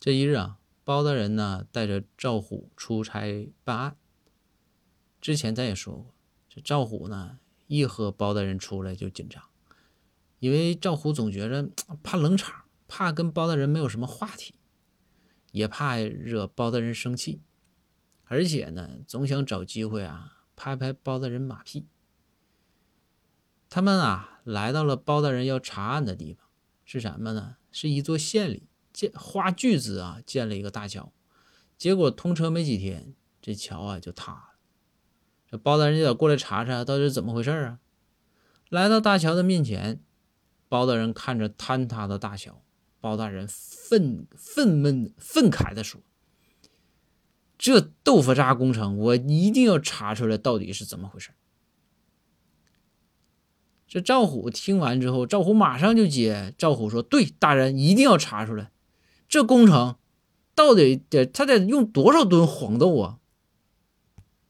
这一日啊，包大人呢带着赵虎出差办案。之前咱也说过，这赵虎呢一和包大人出来就紧张，因为赵虎总觉着怕冷场，怕跟包大人没有什么话题，也怕惹包大人生气，而且呢总想找机会啊拍拍包大人马屁。他们啊来到了包大人要查案的地方，是什么呢？是一座县里。建花巨资啊，建了一个大桥，结果通车没几天，这桥啊就塌了。这包大人就得过来查查，到底是怎么回事啊？来到大桥的面前，包大人看着坍塌的大桥，包大人愤愤懑愤慨地说：“这豆腐渣工程，我一定要查出来到底是怎么回事。”这赵虎听完之后，赵虎马上就接，赵虎说：“对，大人一定要查出来。”这工程到底得他得用多少吨黄豆啊？